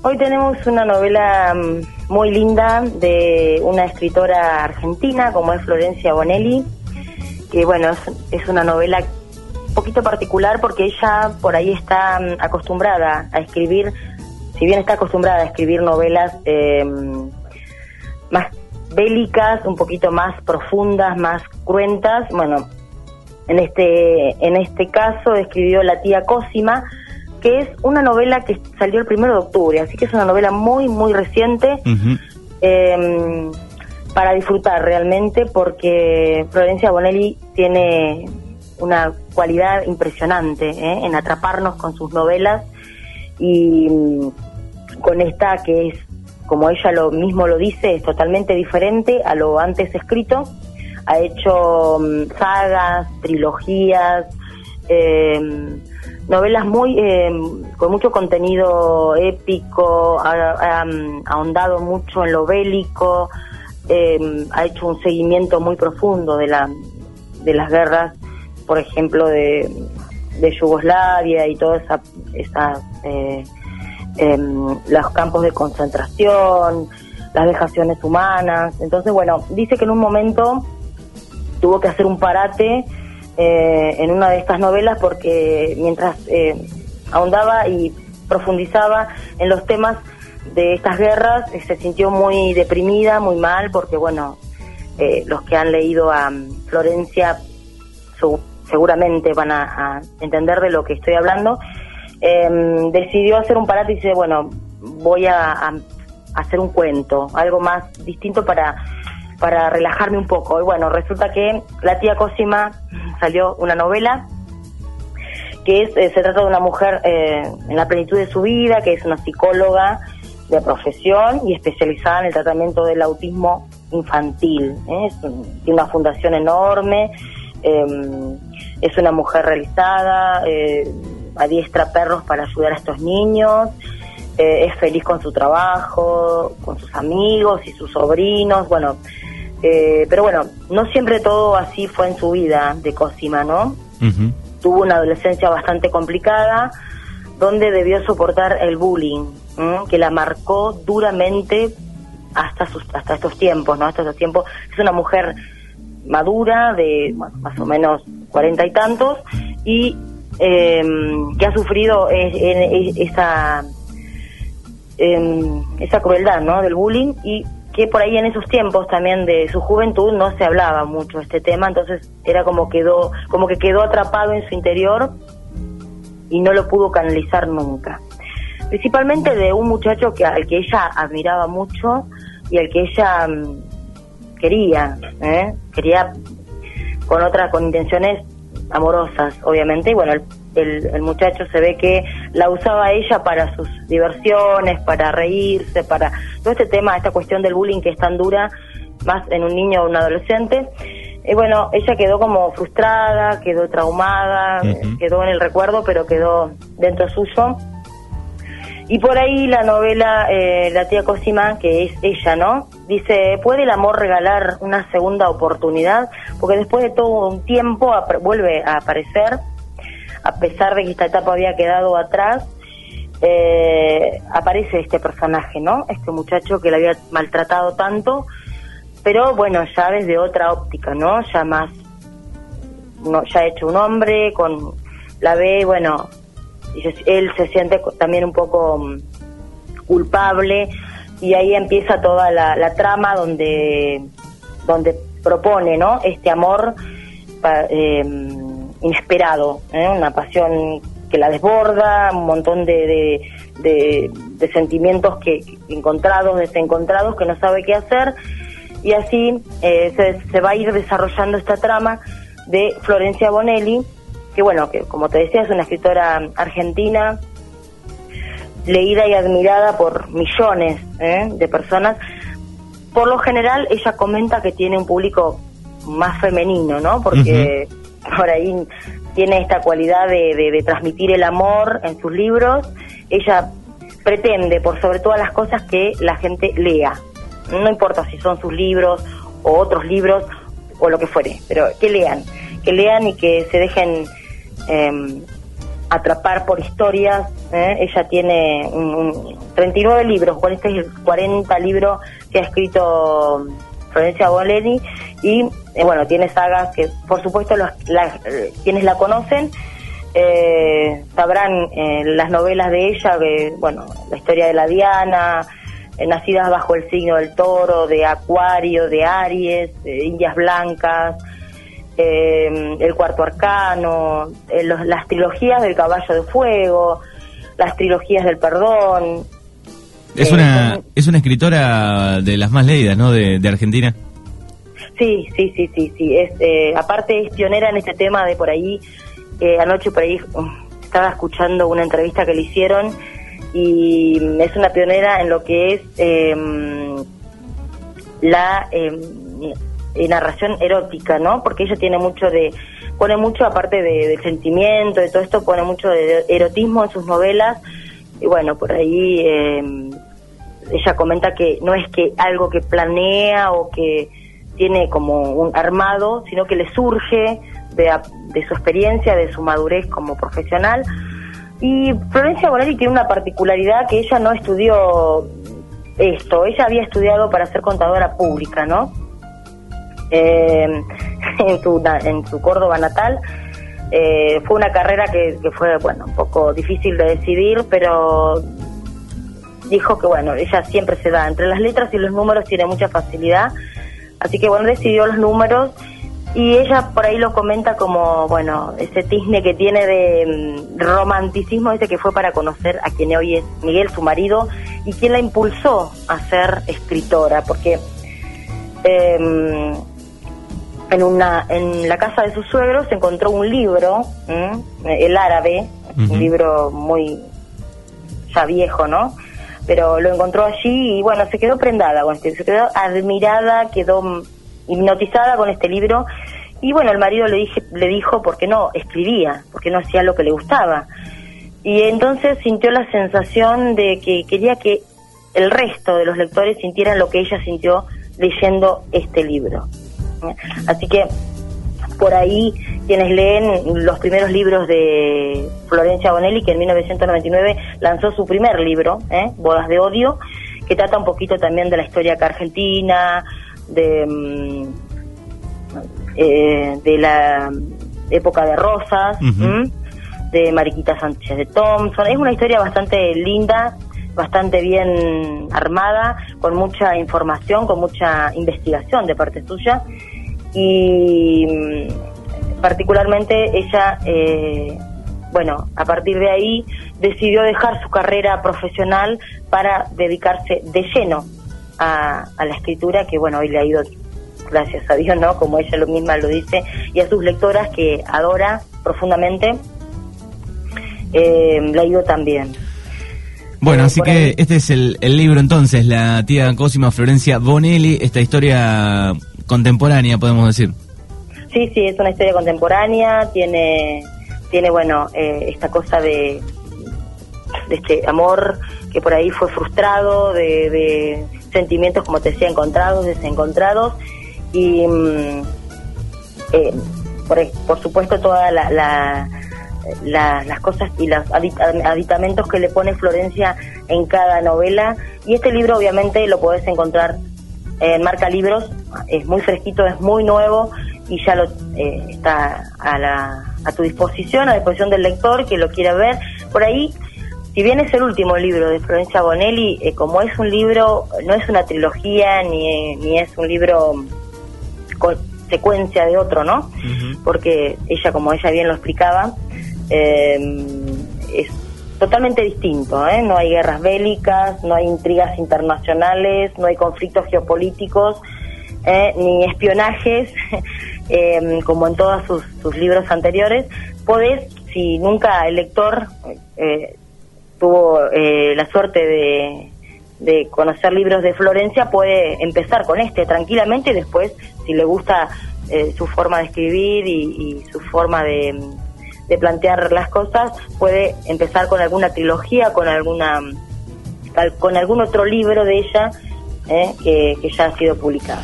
Hoy tenemos una novela mm, muy linda de una escritora argentina como es Florencia Bonelli, que bueno, es, una novela un poquito particular porque ella por ahí está mm, acostumbrada a escribir, si bien está acostumbrada a escribir novelas eh, más bélicas, un poquito más profundas, más cruentas, bueno, en este, en este caso escribió La tía Cosima, que es una novela que salió el primero de octubre, así que es una novela muy, muy reciente em, para disfrutar realmente, porque Florencia Bonelli tiene una cualidad impresionante ¿eh? en atraparnos con sus novelas y mm, con esta que es, como ella lo mismo lo dice, es totalmente diferente a lo antes escrito. Ha hecho mm, sagas, trilogías, novelas muy eh, con mucho contenido épico, ha, ahondado mucho en lo bélico, eh, ha hecho un seguimiento muy profundo de la de las guerras, por ejemplo de, Yugoslavia y todas esa, esa eh, em, los campos de concentración, las vejaciones humanas. Entonces, bueno, dice que en un momento tuvo que hacer un parate eh, en una de estas novelas porque mientras eh, ahondaba y profundizaba en los temas de estas guerras, eh, se sintió muy deprimida, muy mal, porque bueno, los que han leído a mm, Florencia seguramente van a, entender de lo que estoy hablando. Em, decidió hacer un parate y dice, bueno, voy a hacer un cuento, algo más distinto para para relajarme un poco. Y bueno, resulta que La tía Cosima salió una novela que es, eh, se trata de una mujer eh, en la plenitud de su vida, que es una psicóloga de profesión y especializada en el tratamiento del autismo infantil. ¿eh? tiene una fundación enorme, em, es una mujer realizada, adiestra perros para ayudar a estos niños, es feliz con su trabajo, con sus amigos y sus sobrinos. Bueno, eh, pero bueno, no siempre todo así fue en su vida de Cosima, ¿no? Tuvo una adolescencia bastante complicada donde debió soportar el bullying, que la marcó duramente hasta sus, hasta estos tiempos, ¿no? Hasta estos tiempos. Es una mujer madura, de más o menos cuarenta y tantos, y em, que ha sufrido esa, em, esa crueldad, ¿no? Del bullying y que por ahí en esos tiempos también de su juventud no se hablaba mucho este tema, entonces era como quedó, como que quedó atrapado en su interior y no lo pudo canalizar nunca. Principalmente de un muchacho que al que ella admiraba mucho y al que ella mm, quería, ¿eh? quería con otras, con intenciones amorosas, obviamente, y bueno, el el, muchacho se ve que la usaba ella para sus diversiones, para reírse, para todo este tema, esta cuestión del bullying que es tan dura, más en un niño o un adolescente. Y bueno, ella quedó como frustrada, quedó traumada, quedó en el recuerdo, pero quedó dentro suyo. Y por ahí la novela eh, La tía Cosima, que es ella, ¿no? Dice, ¿puede el amor regalar una segunda oportunidad? Porque después de todo un tiempo vuelve a aparecer a pesar de que esta etapa había quedado atrás, eh, aparece este personaje, ¿no? Este muchacho que le había maltratado tanto, pero bueno, ya desde otra óptica, ¿no? Ya más, no, ya hecho un hombre, con la ve, bueno, él se siente también un poco mm, culpable y ahí empieza toda la, trama donde, donde propone, ¿no? Este amor. Eh, inesperado, ¿eh? una pasión que la desborda, un montón de, de, sentimientos que, encontrados, desencontrados, que no sabe qué hacer, y así eh, se, se, va a ir desarrollando esta trama de Florencia Bonelli, que bueno, que como te decía es una escritora argentina, leída y admirada por millones ¿eh? de personas. Por lo general ella comenta que tiene un público más femenino, ¿no? Porque por ahí tiene esta cualidad de, transmitir el amor en sus libros. Ella pretende, por sobre todas las cosas, que la gente lea. No importa si son sus libros o otros libros o lo que fuere, pero que lean, que lean y que se dejen em, atrapar por historias. ¿eh? Ella tiene un, 39 libros, 40, 40 libros que ha escrito Florencia Boleni y eh, bueno, tiene sagas que por supuesto los, quienes la conocen eh, sabrán las novelas de ella, que, bueno, la historia de la Diana, nacidas bajo el signo del toro, de Acuario, de Aries, Indias Blancas, eh, el cuarto arcano, eh, las trilogías del caballo de fuego, las trilogías del perdón. Es una eh, es una escritora de las más leídas, ¿no? De, Argentina. Sí, sí, sí, sí, sí. Es, aparte es pionera en este tema de por ahí. anoche por ahí um, estaba escuchando una entrevista que le hicieron y es una pionera en lo que es em, la em, narración erótica, ¿no? Porque ella tiene mucho de, pone mucho, aparte de, del sentimiento, de todo esto, pone mucho de erotismo en sus novelas. Y bueno, por ahí eh, ella comenta que no es que algo que planea o que tiene como un armado, sino que le surge de, de su experiencia, de su madurez como profesional. Y Florencia Bonelli tiene una particularidad que ella no estudió esto, ella había estudiado para ser contadora pública, ¿no? eh, en, su, en su Córdoba natal. Eh, fue una carrera que, fue, bueno, un poco difícil de decidir, pero dijo que, bueno, ella siempre se da entre las letras y los números, tiene mucha facilidad. Así que, bueno, decidió los números y ella por ahí lo comenta como, bueno, ese tisne que tiene de mm, romanticismo, dice que fue para conocer a quien hoy es Miguel, su marido, y quien la impulsó a ser escritora, porque eh, en una en la casa de sus suegros se encontró un libro, el árabe, un libro muy ya viejo, ¿no? Pero lo encontró allí y bueno, se quedó prendada con este, se quedó admirada, quedó hipnotizada con este libro y bueno, el marido le dije le dijo por qué no escribía, porque no hacía lo que le gustaba. Y entonces sintió la sensación de que quería que el resto de los lectores sintieran lo que ella sintió leyendo este libro. Así que por ahí quienes leen los primeros libros de Florencia Bonelli, que en 1999 lanzó su primer libro, ¿eh? Bodas de Odio, que trata un poquito también de la historia acá argentina, de, mm, eh, de la época de Rosas, de Mariquita Sánchez de Thompson. Es una historia bastante linda, bastante bien armada, con mucha información, con mucha investigación de parte suya y mm, particularmente ella, eh, bueno, a partir de ahí decidió dejar su carrera profesional para dedicarse de lleno a, la escritura, que bueno, hoy le ha ido, gracias a Dios, ¿no? Como ella lo misma lo dice, y a sus lectoras que adora profundamente, eh, le ha ido también. Bueno, así que este es el, el, libro entonces, la tía Cosima Florencia Bonelli, esta historia contemporánea, podemos decir. Sí, sí, es una historia contemporánea, tiene, tiene bueno, eh, esta cosa de, de este amor que por ahí fue frustrado, de, sentimientos, como te decía, encontrados, desencontrados, y mm, eh, por, supuesto todas la, las cosas y los aditamentos que le pone Florencia en cada novela, y este libro obviamente lo podés encontrar en Marca Libros, es muy fresquito, es muy nuevo y ya lo eh, está a, la, a tu disposición, a disposición del lector que lo quiera ver. Por ahí, si bien es el último libro de Florencia Bonelli, eh, como es un libro, no es una trilogía ni, ni es un libro con secuencia de otro, ¿no? Porque ella, como ella bien lo explicaba, eh, es totalmente distinto, ¿eh? no hay guerras bélicas, no hay intrigas internacionales, no hay conflictos geopolíticos, ¿eh? ni espionajes, em, como en todos sus, libros anteriores. Podés, si nunca el lector eh, tuvo la suerte de, conocer libros de Florencia, puede empezar con este tranquilamente y después, si le gusta su forma de escribir y su forma de de plantear las cosas, puede empezar con alguna trilogía, con alguna con algún otro libro de ella eh, que, que ya ha sido publicado.